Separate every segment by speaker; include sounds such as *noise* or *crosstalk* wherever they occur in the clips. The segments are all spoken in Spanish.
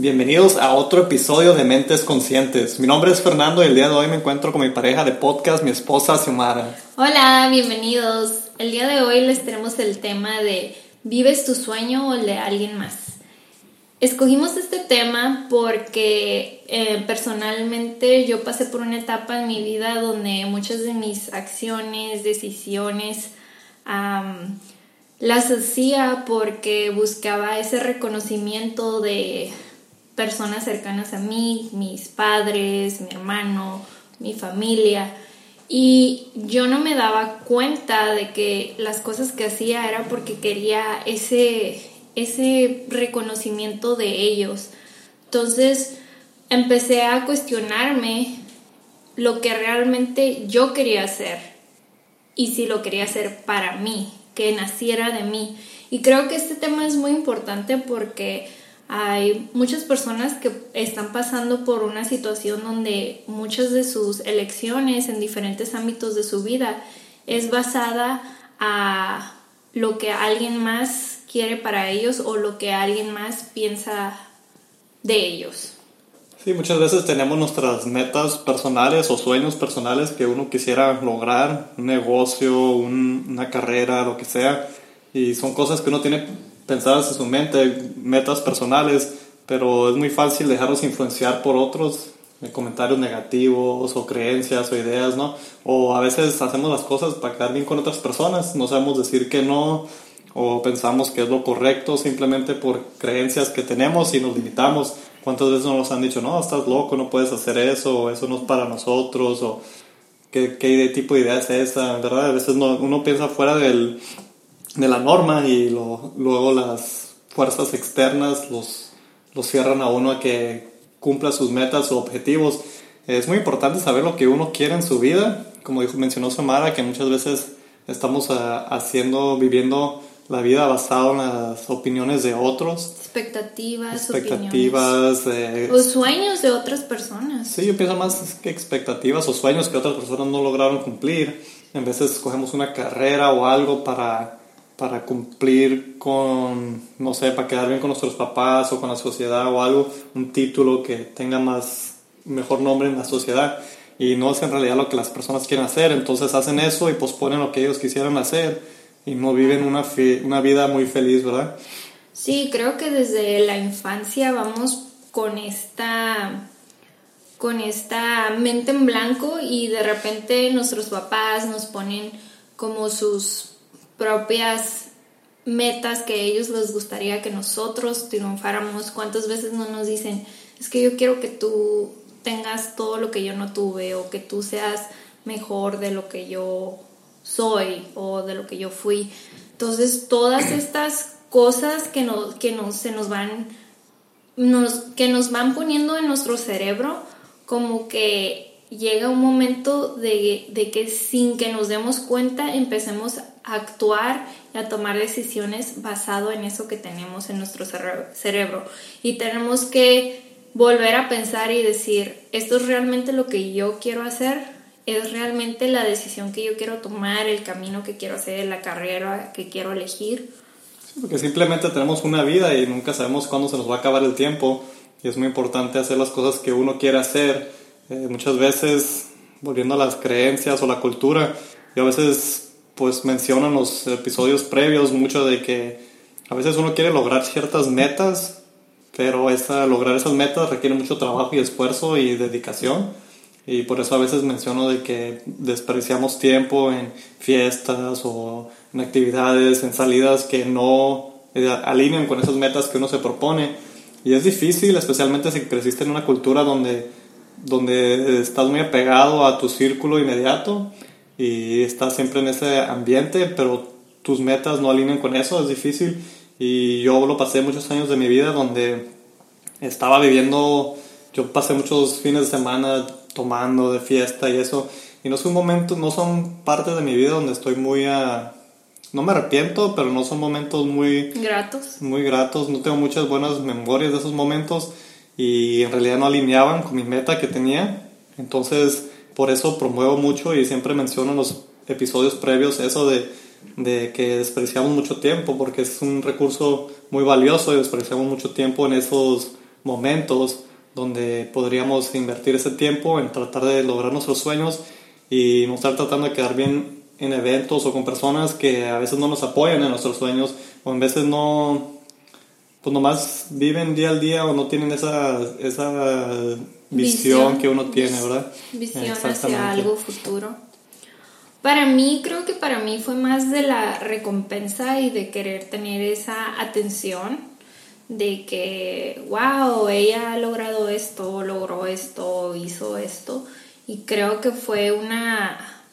Speaker 1: Bienvenidos a otro episodio de Mentes Conscientes. Mi nombre es Fernando y el día de hoy me encuentro con mi pareja de podcast, mi esposa Xiomara.
Speaker 2: Hola, bienvenidos. El día de hoy les tenemos el tema de ¿vives tu sueño o el de alguien más? Escogimos este tema porque eh, personalmente yo pasé por una etapa en mi vida donde muchas de mis acciones, decisiones, las hacía porque buscaba ese reconocimiento de personas cercanas a mí, mis padres, mi hermano, mi familia. Y yo no me daba cuenta de que las cosas que hacía era porque quería ese, ese reconocimiento de ellos. Entonces empecé a cuestionarme lo que realmente yo quería hacer y si lo quería hacer para mí, que naciera de mí. Y creo que este tema es muy importante porque hay muchas personas que están pasando por una situación donde muchas de sus elecciones en diferentes ámbitos de su vida es basada a lo que alguien más quiere para ellos o lo que alguien más piensa de ellos.
Speaker 1: Sí, muchas veces tenemos nuestras metas personales o sueños personales que uno quisiera lograr, un negocio, una carrera, lo que sea, y son cosas que uno tiene pensadas en su mente, metas personales, pero es muy fácil dejarlos influenciar por otros, eh, comentarios negativos o creencias o ideas, ¿no? O a veces hacemos las cosas para quedar bien con otras personas, no sabemos decir que no, o pensamos que es lo correcto simplemente por creencias que tenemos y nos limitamos. ¿Cuántas veces nos han dicho, no, estás loco, no puedes hacer eso, o eso no es para nosotros, o qué, qué tipo de idea es esa? ¿Verdad? A veces no, uno piensa fuera del, de la norma y luego las fuerzas externas los, los cierran a uno a que cumpla sus metas o objetivos. Es muy importante saber lo que uno quiere en su vida, como dijo, mencionó Samara, que muchas veces estamos ah, haciendo, viviendo la vida basada en las opiniones de otros.
Speaker 2: Expectativas,
Speaker 1: expectativas.
Speaker 2: o sueños de otras personas.
Speaker 1: Sí, yo pienso más que expectativas o sueños que otras personas no lograron cumplir. En veces escogemos una carrera o algo para para cumplir con, no sé, para quedar bien con nuestros papás o con la sociedad o algo, un título que tenga más, mejor nombre en la sociedad y no es en realidad lo que las personas quieren hacer, entonces hacen eso y posponen lo que ellos quisieran hacer y no viven una, una vida muy feliz, ¿verdad?
Speaker 2: Sí, creo que desde la infancia vamos con esta con esta mente en blanco y de repente nuestros papás nos ponen como sus propias metas que a ellos les gustaría que nosotros triunfáramos. ¿Cuántas veces no nos dicen, es que yo quiero que tú tengas todo lo que yo no tuve o que tú seas mejor de lo que yo soy o de lo que yo fui? Entonces, todas *clears throat* estas cosas que, nos, que nos, se nos van, nos, que nos van poniendo en nuestro cerebro, como que llega un momento de, de, que sin que nos demos cuenta empecemos a actuar y a tomar decisiones basado en eso que tenemos en nuestro cerebro. Y tenemos que volver a pensar y decir, ¿esto es realmente lo que yo quiero hacer? ¿Es realmente la decisión que yo quiero tomar, el camino que quiero hacer, la carrera que quiero elegir?
Speaker 1: porque simplemente tenemos una vida y nunca sabemos cuándo se nos va a acabar el tiempo y es muy importante hacer las cosas que uno quiere hacer eh, muchas veces, volviendo a las creencias o la cultura, y a veces pues mencionan los episodios previos mucho de que a veces uno quiere lograr ciertas metas, pero esa, lograr esas metas requiere mucho trabajo y esfuerzo y dedicación. Y por eso a veces menciono de que desperdiciamos tiempo en fiestas o en actividades, en salidas que no eh, alinean con esas metas que uno se propone. Y es difícil, especialmente si creciste en una cultura donde donde estás muy apegado a tu círculo inmediato y estás siempre en ese ambiente, pero tus metas no alinean con eso, es difícil. Y yo lo pasé muchos años de mi vida donde estaba viviendo, yo pasé muchos fines de semana tomando de fiesta y eso, y no son momentos, no son partes de mi vida donde estoy muy a... No me arrepiento, pero no son momentos muy...
Speaker 2: Gratos.
Speaker 1: Muy gratos, no tengo muchas buenas memorias de esos momentos y en realidad no alineaban con mi meta que tenía. Entonces, por eso promuevo mucho y siempre menciono en los episodios previos eso de, de que desperdiciamos mucho tiempo, porque es un recurso muy valioso y desperdiciamos mucho tiempo en esos momentos donde podríamos invertir ese tiempo en tratar de lograr nuestros sueños y no estar tratando de quedar bien en eventos o con personas que a veces no nos apoyan en nuestros sueños o en veces no, pues viven día al día o no tienen esa, esa visión, que uno tiene, ¿verdad?
Speaker 2: Visión hacia algo futuro. Para mí, creo que para mí fue más de la recompensa y de querer tener esa atención de que, wow, ella ha logrado esto, logró esto, hizo esto. Y creo que fue una,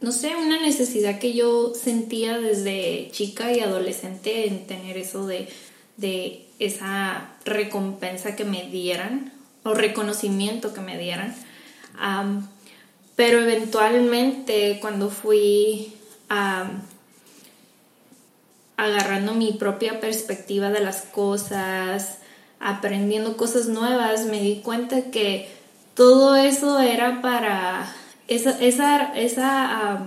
Speaker 2: no sé, una necesidad que yo sentía desde chica y adolescente en tener eso de, de esa recompensa que me dieran o reconocimiento que me dieran. pero eventualmente cuando fui agarrando mi propia perspectiva de las cosas, aprendiendo cosas nuevas, me di cuenta que todo eso era para esa, esa, esa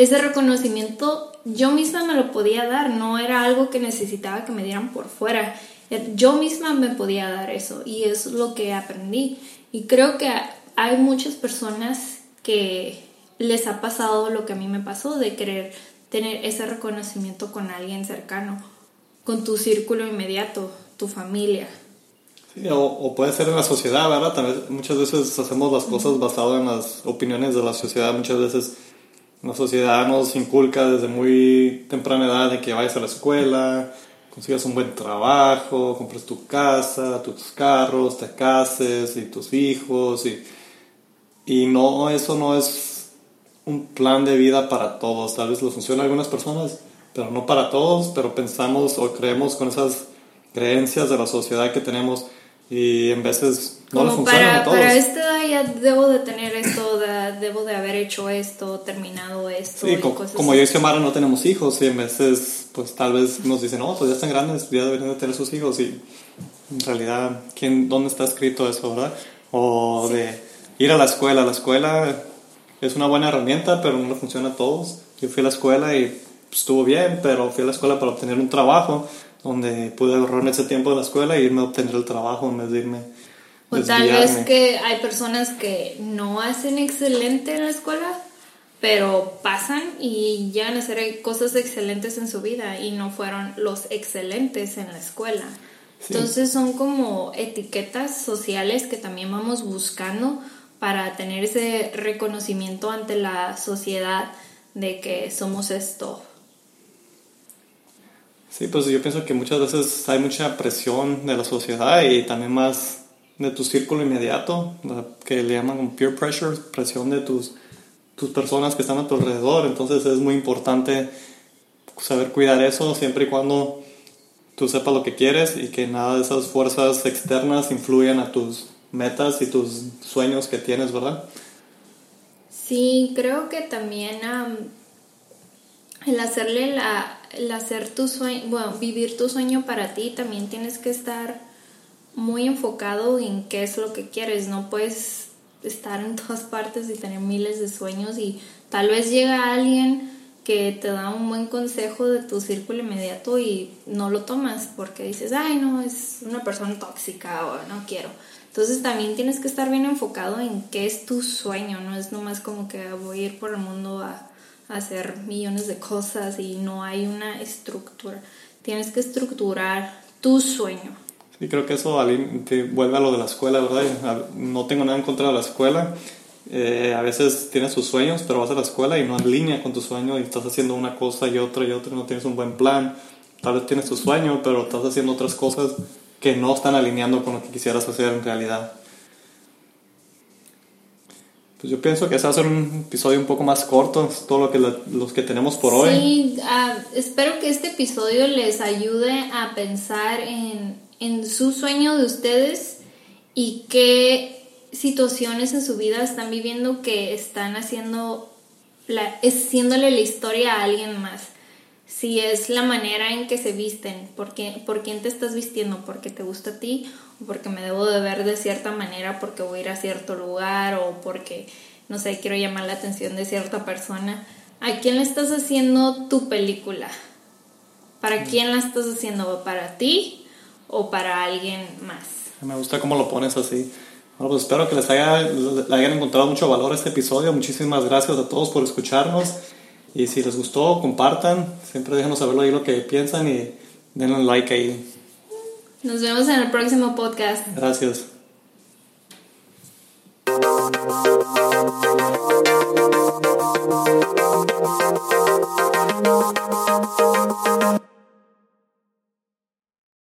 Speaker 2: ese reconocimiento yo misma me lo podía dar, no era algo que necesitaba que me dieran por fuera. Yo misma me podía dar eso y es lo que aprendí. Y creo que hay muchas personas que les ha pasado lo que a mí me pasó, de querer tener ese reconocimiento con alguien cercano, con tu círculo inmediato, tu familia.
Speaker 1: Sí, o, puede ser en la sociedad, ¿verdad? También muchas veces hacemos las cosas basadas en las opiniones de la sociedad, muchas veces la sociedad nos inculca desde muy temprana edad de que vayas a la escuela, consigas un buen trabajo, compres tu casa, tus carros, te cases y tus hijos y, y no, eso no es un plan de vida para todos, tal vez lo funciona a algunas personas, pero no para todos, pero pensamos o creemos con esas creencias de la sociedad que tenemos y en veces no le funciona
Speaker 2: para,
Speaker 1: a todos.
Speaker 2: Para esta edad ya debo de tener esto, debo de haber hecho esto, terminado esto.
Speaker 1: Sí, como, yo y Xiomara no tenemos hijos y en veces pues tal vez nos dicen, no, pues ya están grandes, ya deberían de tener sus hijos y en realidad, ¿quién, ¿dónde está escrito eso, verdad? O de ir a la escuela, la escuela es una buena herramienta, pero no le funciona a todos. Yo fui a la escuela y pues, estuvo bien, pero fui a la escuela para obtener un trabajo donde pude ahorrarme ese tiempo de la escuela e irme a obtener el trabajo en vez de irme.
Speaker 2: O tal vez que hay personas que no hacen excelente en la escuela, pero pasan y llegan a hacer cosas excelentes en su vida y no fueron los excelentes en la escuela. Entonces son como etiquetas sociales que también vamos buscando para tener ese reconocimiento ante la sociedad de que somos esto,
Speaker 1: Sí, pues yo pienso que muchas veces hay mucha presión de la sociedad y también más de tu círculo inmediato, que le llaman peer pressure, presión de tus, tus personas que están a tu alrededor. Entonces es muy importante saber cuidar eso siempre y cuando tú sepas lo que quieres y que nada de esas fuerzas externas influyan a tus metas y tus sueños que tienes, ¿verdad?
Speaker 2: Sí, creo que también el hacerle la, hacer tu sueño, bueno, vivir tu sueño para ti, también tienes que estar muy enfocado en qué es lo que quieres, no puedes estar en todas partes y tener miles de sueños y tal vez llega alguien que te da un buen consejo de tu círculo inmediato y no lo tomas porque dices, ay no, es una persona tóxica o no quiero. Entonces también tienes que estar bien enfocado en qué es tu sueño, no es nomás como que voy a ir por el mundo a hacer millones de cosas y no hay una estructura. Tienes que estructurar tu sueño.
Speaker 1: Sí, creo que eso vuelve a lo de la escuela, ¿verdad? No tengo nada en contra de la escuela. Eh, a veces tienes tus sueños, pero vas a la escuela y no en con tu sueño y estás haciendo una cosa y otra y otra, no tienes un buen plan. Tal vez tienes tu sueño, pero estás haciendo otras cosas que no están alineando con lo que quisieras hacer en realidad. Pues yo pienso que se va a ser un episodio un poco más corto, todo lo que los que tenemos por hoy.
Speaker 2: Sí, ah, espero que este episodio les ayude a pensar en, en su sueño de ustedes y qué situaciones en su vida están viviendo que están haciendo, la, haciéndole la historia a alguien más. Si es la manera en que se visten, por, por quién te estás vistiendo, porque te gusta a ti porque me debo de ver de cierta manera porque voy a ir a cierto lugar o porque, no sé, quiero llamar la atención de cierta persona. ¿A quién le estás haciendo tu película? ¿Para quién la estás haciendo? ¿Para ti o para alguien más.
Speaker 1: Me gusta cómo lo pones así. Bueno, pues espero que les haya, le hayan encontrado mucho valor este episodio. Muchísimas gracias a todos por escucharnos. Y si les gustó, compartan. Siempre déjenos saberlo ahí lo que piensan y denle un like ahí.
Speaker 2: Nos vemos en el próximo podcast.
Speaker 1: Gracias.